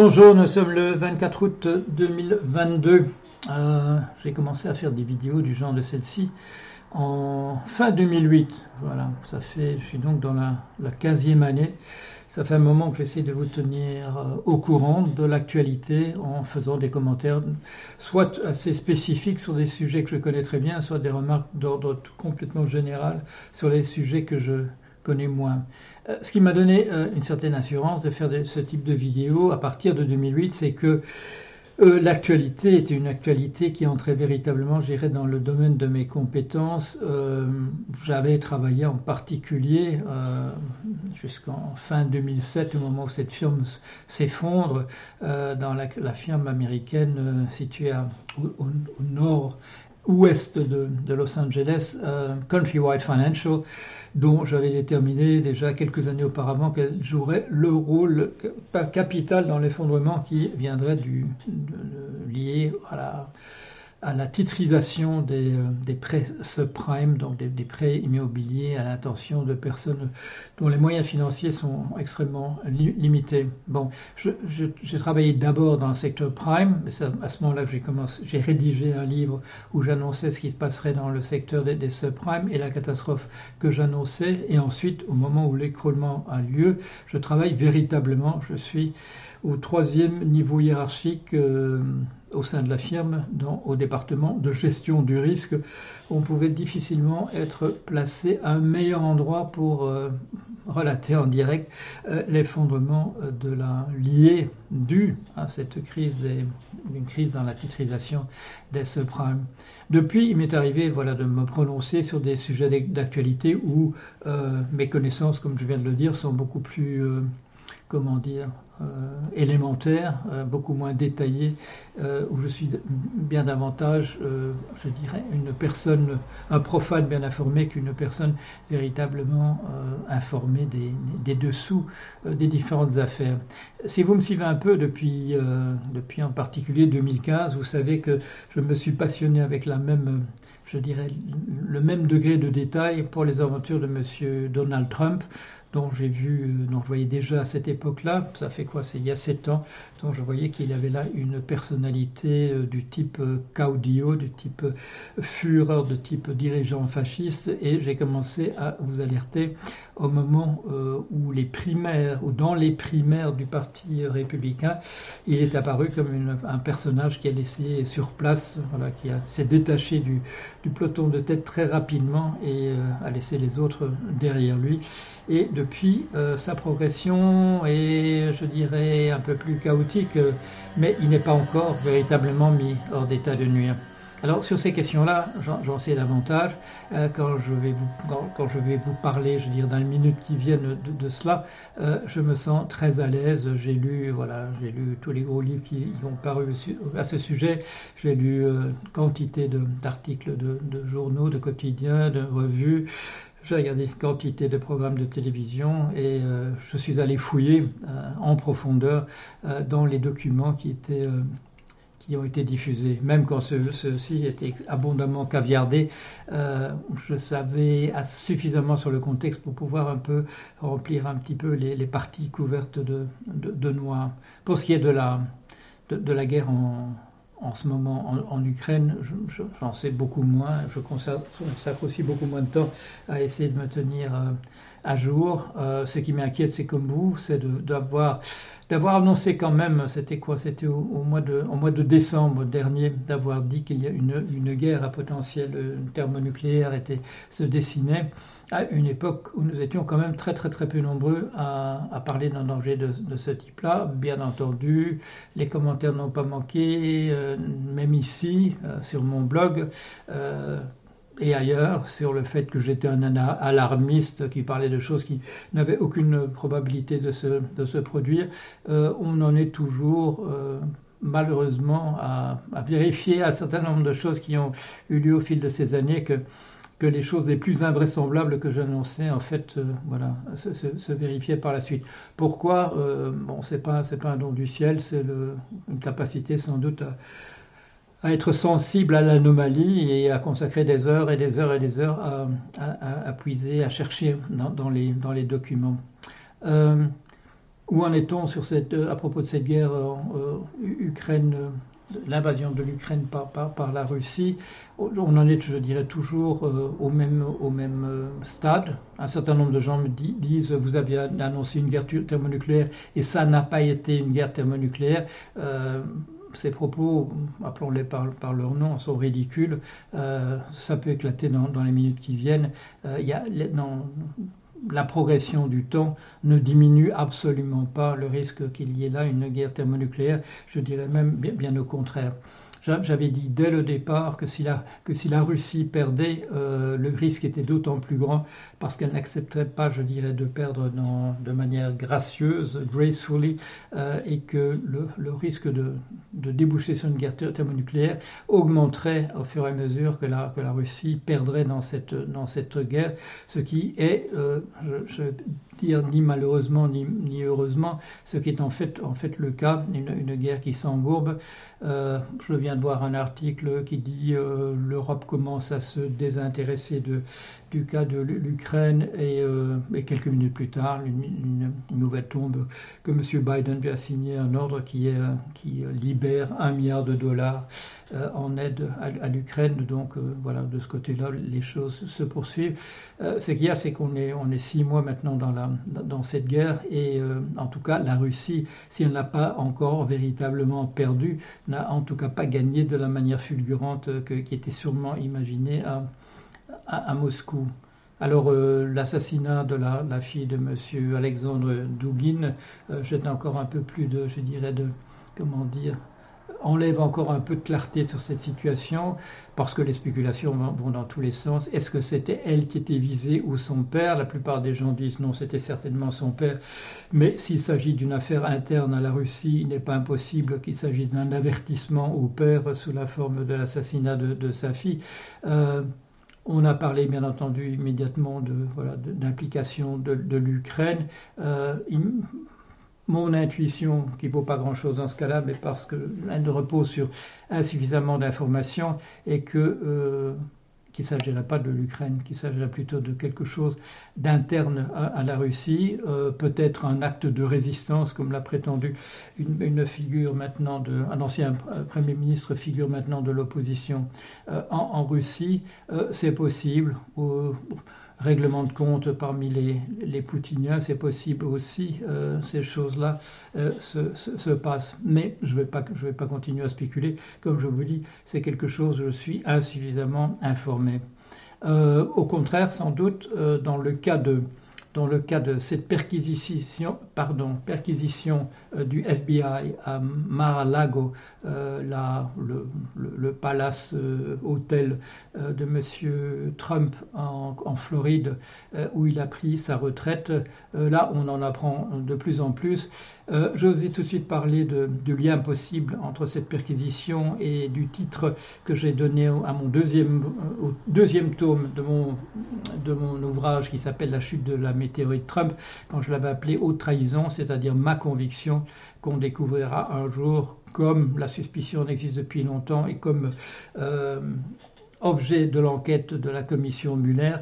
Bonjour, nous sommes le 24 août 2022. Euh, J'ai commencé à faire des vidéos du genre de celle-ci en fin 2008. Voilà, ça fait, je suis donc dans la, la 15e année. Ça fait un moment que j'essaie de vous tenir euh, au courant de l'actualité en faisant des commentaires, soit assez spécifiques sur des sujets que je connais très bien, soit des remarques d'ordre complètement général sur les sujets que je moins. Euh, ce qui m'a donné euh, une certaine assurance de faire ce type de vidéo à partir de 2008, c'est que euh, l'actualité était une actualité qui entrait véritablement, je dirais, dans le domaine de mes compétences. J'avais travaillé en particulier jusqu'en fin 2007, au moment où cette firme s'effondre, dans la, firme américaine située au, nord-ouest de, Los Angeles, Countrywide Financial dont j'avais déterminé déjà quelques années auparavant qu'elle jouerait le rôle capital dans l'effondrement qui viendrait du, lié à la, à la titrisation des, euh, des prêts subprime, donc des, prêts immobiliers à l'intention de personnes dont les moyens financiers sont extrêmement limités. Bon, j'ai travaillé d'abord dans le secteur prime, mais c'est à ce moment-là que j'ai rédigé un livre où j'annonçais ce qui se passerait dans le secteur des, des subprimes et la catastrophe que j'annonçais. Et ensuite, au moment où l'écroulement a lieu, je travaille véritablement. Je suis au troisième niveau hiérarchique euh, au sein de la firme, au département de gestion du risque. On pouvait difficilement être placé à un meilleur endroit pour euh, relater en direct euh, l'effondrement de la liée due à cette crise, des, une crise dans la titrisation des subprimes. Depuis, il m'est arrivé voilà, de me prononcer sur des sujets d'actualité où mes connaissances, comme je viens de le dire, sont beaucoup plus comment dire, euh, élémentaire, euh, beaucoup moins détaillé, euh, où je suis bien davantage, je dirais, une personne, un profane bien informé qu'une personne véritablement informée des, des dessous des différentes affaires. Si vous me suivez un peu depuis, depuis en particulier 2015, vous savez que je me suis passionné avec la même je dirais, le même degré de détail pour les aventures de M. Donald Trump, dont j'ai vu, euh, dont je voyais déjà à cette époque-là, ça fait quoi, c'est il y a sept ans, dont je voyais qu'il avait là une personnalité euh, du type euh, caudillo, du type fureur, de type dirigeant fasciste, et j'ai commencé à vous alerter au moment où les primaires, ou dans les primaires du Parti républicain, il est apparu comme un personnage qui a laissé sur place, voilà, qui s'est détaché du, du, peloton de tête très rapidement et a laissé les autres derrière lui. Et depuis, euh, sa progression est, je dirais, un peu plus chaotique, euh, mais il n'est pas encore véritablement mis hors d'état de nuire. Alors sur ces questions-là, j'en sais davantage euh, quand, je vais vous, quand, je vais vous parler, je veux dire, dans les minutes qui viennent de, cela. je me sens très à l'aise. J'ai lu, voilà, j'ai lu tous les gros livres qui ont paru à ce sujet. J'ai lu quantité d'articles de, de, journaux, de quotidiens, de revues. J'ai regardé une quantité de programmes de télévision et euh, je suis allé fouiller euh, en profondeur euh, dans les documents qui ont été diffusés. Même quand ceux-ci étaient abondamment caviardés, je savais suffisamment sur le contexte pour pouvoir un peu remplir un petit peu les, parties couvertes de, de, noir. Pour ce qui est de la, de la guerre en, en ce moment en, Ukraine, j'en sais beaucoup moins. Je consacre, aussi beaucoup moins de temps à essayer de me tenir euh, à jour. Euh, ce qui m'inquiète, c'est comme vous, c'est d'avoir d'avoir annoncé quand même, c'était quoi C'était au, mois de, décembre dernier, d'avoir dit qu'il y a une, guerre à potentiel thermonucléaire était, se dessinait à une époque où nous étions quand même très très très peu nombreux à, parler d'un danger de, ce type-là. Bien entendu, les commentaires n'ont pas manqué, euh, même ici, euh, sur mon blog. Euh, et ailleurs sur le fait que j'étais un alarmiste qui parlait de choses qui n'avaient aucune probabilité de se, produire, euh, on en est toujours euh, malheureusement à, vérifier un certain nombre de choses qui ont eu lieu au fil de ces années que, les choses les plus invraisemblables que j'annonçais en fait euh, voilà se, vérifiaient par la suite. Pourquoi? Bon, c'est pas pas un don du ciel, c'est une capacité sans doute à à être sensible à l'anomalie et à consacrer des heures et des heures et des heures à, puiser, à chercher dans, les, documents. Euh, où en est-on cette, à propos de cette guerre Ukraine l'invasion de l'Ukraine par, par, la Russie, on en est, je dirais, toujours euh, au même, au même euh, stade. Un certain nombre de gens me disent, vous avez annoncé une guerre thermonucléaire et ça n'a pas été une guerre thermonucléaire. Euh, ces propos, appelons-les par, par, leur nom, sont ridicules. ça peut éclater dans, les minutes qui viennent. A, la progression du temps ne diminue absolument pas le risque qu'il y ait là une guerre thermonucléaire, je dirais même bien, au contraire. J'avais dit dès le départ que si la, que si la Russie perdait, euh, le risque était d'autant plus grand parce qu'elle n'accepterait pas, je dirais, de perdre de manière gracieuse, gracefully, euh, et que le, risque de, déboucher sur une guerre thermonucléaire augmenterait au fur et à mesure que la, que la Russie perdrait dans cette, dans cette guerre, ce qui est, euh, je, dire ni malheureusement ni, ni, heureusement, ce qui est en fait, en fait le cas, une, une guerre qui s'embourbe. Euh, je viens voir un article qui dit euh, l'Europe commence à se désintéresser du cas de l'Ukraine et, euh, et, quelques minutes plus tard, une, nouvelle tombe que M. Biden vient signer un ordre qui, qui libère un milliard de dollars euh, en aide à, l'Ukraine. Donc euh, voilà, de ce côté-là, les choses se poursuivent. Euh, ce qu'il y a, c'est qu'on est, six mois maintenant dans, cette guerre et en tout cas, la Russie, si elle n'a pas encore véritablement perdu, n'a en tout cas pas gagné de la manière fulgurante qui était sûrement imaginée à, Moscou. Alors l'assassinat de la, fille de M. Alexandre Dugin jette encore un peu plus de, je dirais, de, comment dire, enlève encore un peu de clarté sur cette situation parce que les spéculations vont dans tous les sens. Est-ce que c'était elle qui était visée ou son père? La plupart des gens disent non, c'était certainement son père. Mais s'il s'agit d'une affaire interne à la Russie, il n'est pas impossible qu'il s'agisse d'un avertissement au père sous la forme de l'assassinat de, sa fille. Euh, on a parlé bien entendu immédiatement de voilà d'implication de, l'Ukraine. Euh, mon intuition, qui ne vaut pas grand-chose dans ce cas-là, mais parce qu'elle repose sur insuffisamment d'informations et que euh, qu'il ne s'agirait pas de l'Ukraine, qu'il s'agirait plutôt de quelque chose d'interne à, la Russie, euh, peut-être un acte de résistance, comme l'a prétendu une, figure maintenant de, un ancien Premier ministre figure maintenant de l'opposition euh, en, Russie, c'est possible règlement de compte parmi les, les poutiniens, c'est possible aussi, euh, ces choses-là euh, se, se, passent. Mais je ne vais, pas, vais pas continuer à spéculer. Comme je vous dis, c'est quelque chose, je suis insuffisamment informé. Euh, au contraire, sans doute, dans le cas de dans le cas de cette perquisition, euh, du FBI à Mar-a-Lago, euh, le, palace euh, hôtel de M. Trump en, Floride, où il a pris sa retraite, là on en apprend de plus en plus. je vous ai tout de suite parlé de, du lien possible entre cette perquisition et du titre que j'ai donné à mon deuxième, au deuxième tome de mon, de mon ouvrage qui s'appelle La chute de la de Trump, quand je l'avais appelé haute trahison, c'est-à-dire ma conviction qu'on découvrira un jour, comme la suspicion existe depuis longtemps et comme euh, objet de l'enquête de la commission Muller,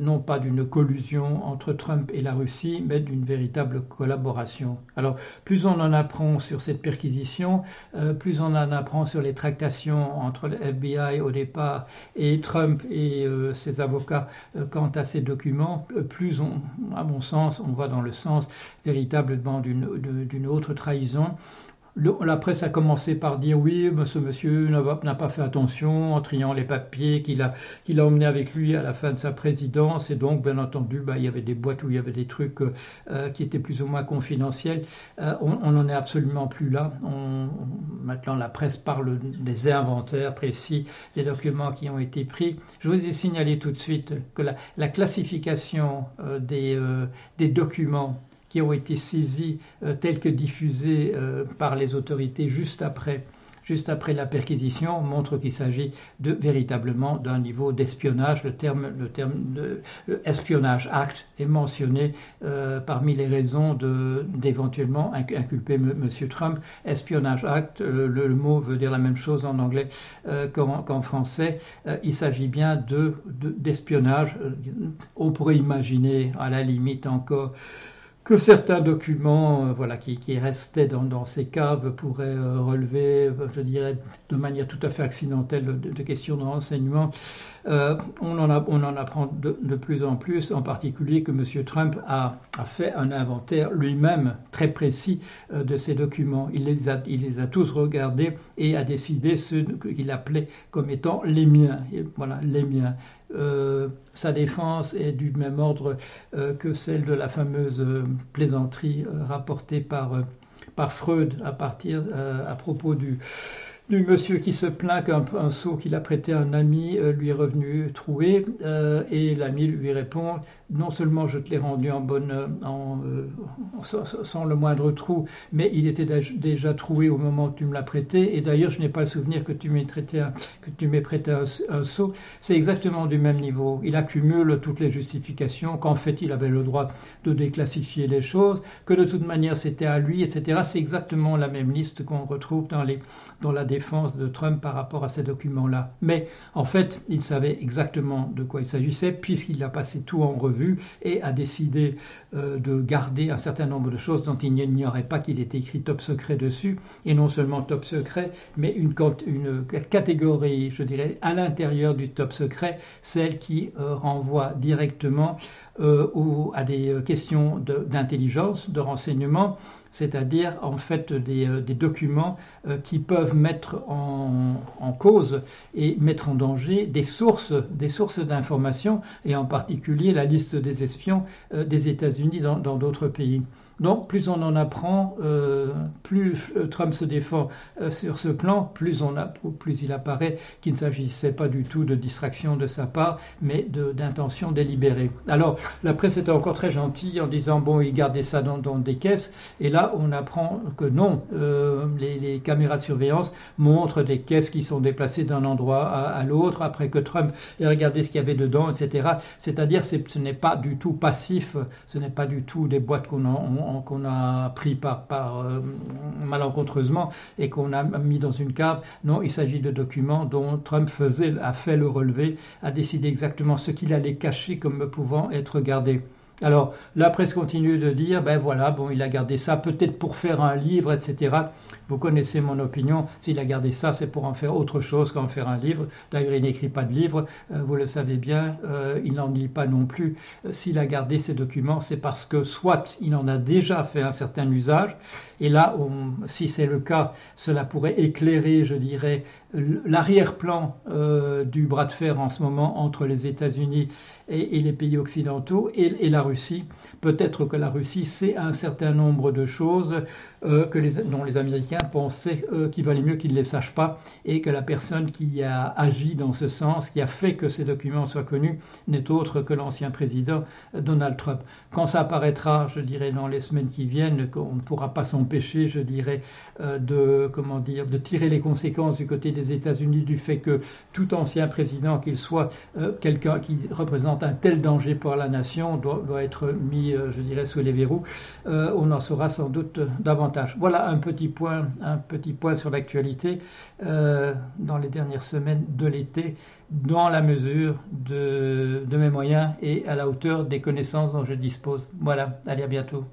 non pas d'une collusion entre Trump et la Russie, mais d'une véritable collaboration. Alors, plus on en apprend sur cette perquisition, euh, plus on en apprend sur les tractations entre le FBI au départ et Trump et euh, ses avocats euh, quant à ces documents, plus on, à mon sens, on va dans le sens véritablement d'une autre trahison la presse a commencé par dire oui, ce monsieur n'a pas fait attention en triant les papiers qu'il a, qu'il a emmené avec lui à la fin de sa présidence. Et donc, bien entendu, bah, il y avait des boîtes où il y avait des trucs euh, qui étaient plus ou moins confidentiels. Euh, on n'en est absolument plus là. Maintenant, la presse parle des inventaires précis des documents qui ont été pris. Je vous ai signalé tout de suite que la, la classification euh, des documents qui ont été saisis euh, tels que diffusés euh, par les autorités juste après juste après la perquisition montre qu'il s'agit de véritablement d'un niveau d'espionnage. Le terme, le terme de espionnage act est mentionné euh, parmi les raisons d'éventuellement inculper M. Trump. Espionnage act, le, mot veut dire la même chose en anglais qu'en français. il s'agit bien de d'espionnage. On pourrait imaginer à la limite encore que certains documents euh, voilà, qui, restaient dans, ces caves pourraient euh, relever, euh, je dirais, de manière tout à fait accidentelle de, questions de renseignement. On, en on, en apprend de, plus en plus, en particulier que M. Trump a, fait un inventaire lui-même très précis de ces documents. Il les, a, tous regardés et a décidé ceux qu'il appelait comme étant les miens. voilà, les miens. Euh, sa défense est du même ordre euh, que celle de la fameuse euh, plaisanterie rapportée par, Freud à propos du du monsieur qui se plaint qu'un seau qu'il a prêté à un ami lui est revenu troué et l'ami lui répond non seulement je te l'ai rendu en bonne, en, euh, sans, le moindre trou, mais il était déjà troué au moment où tu me l'as prêté. Et d'ailleurs, je n'ai pas le souvenir que tu m'aies prêté un, que tu m'aies prêté un, seau. C'est exactement du même niveau. Il accumule toutes les justifications qu'en fait il avait le droit de déclassifier les choses, que de toute manière c'était à lui, etc. C'est exactement la même liste qu'on retrouve dans la défense de Trump par rapport à ces documents-là. Mais en fait, il savait exactement de quoi il s'agissait puisqu'il a passé tout en revue et a décidé euh, de garder un certain nombre de choses dont il n'ignorait pas qu'il était écrit top secret dessus, et non seulement top secret, mais une, catégorie, je dirais, à l'intérieur du top secret, celle qui euh, renvoie directement euh, à des questions d'intelligence, de renseignement, c'est-à-dire en fait des, euh, documents euh, qui peuvent mettre en, cause et mettre en danger des sources, des sources d'information, et en particulier la liste des espions euh, des États-Unis dans d'autres pays. Donc plus on en apprend, euh, plus euh, Trump se défend euh, sur ce plan, plus, il apparaît qu'il ne s'agissait pas du tout de distraction de sa part, mais d'intention délibérée. Alors la presse était encore très gentille en disant bon, il gardait ça dans, des caisses, et là on apprend que non, les, caméras de surveillance montrent des caisses qui sont déplacées d'un endroit à, l'autre après que Trump ait regardé ce qu'il y avait dedans, etc. C'est-à-dire ce n'est pas du tout passif, ce n'est pas du tout des boîtes qu'on a qu'on a pris par, euh, malencontreusement et qu'on a mis dans une cave. Non, il s'agit de documents dont Trump faisait, a fait le relevé, a décidé exactement ce qu'il allait cacher comme pouvant être gardé. Alors, la presse continue de dire, ben voilà, bon, il a gardé ça peut-être pour faire un livre, etc. Vous connaissez mon opinion, s'il a gardé ça, c'est pour en faire autre chose qu'en faire un livre. D'ailleurs, il n'écrit pas de livre, euh, vous le savez bien, euh, il n'en lit pas non plus. Euh, s'il a gardé ces documents, c'est parce que soit il en a déjà fait un certain usage, et là, si c'est le cas, cela pourrait éclairer, je dirais, l'arrière-plan du bras de fer en ce moment entre les États-Unis et, les pays occidentaux et, la Russie. Peut-être que la Russie sait un certain nombre de choses euh, que les, dont les Américains pensaient euh, qu'il valait mieux qu'ils ne les sachent pas et que la personne qui a agi dans ce sens, qui a fait que ces documents soient connus, n'est autre que l'ancien président Donald Trump. Quand ça apparaîtra, je dirais, dans les semaines qui viennent, qu'on ne pourra pas s'en empêcher, je dirais, euh, de, comment dire, de tirer les conséquences du côté des États-Unis du fait que tout ancien président, qu'il soit euh, quelqu'un qui représente un tel danger pour la nation, doit, doit être mis, euh, je dirais, sous les verrous. on en saura sans doute davantage. Voilà un petit point, un petit point sur l'actualité dans les dernières semaines de l'été, dans la mesure de mes moyens et à la hauteur des connaissances dont je dispose. Voilà, allez à bientôt.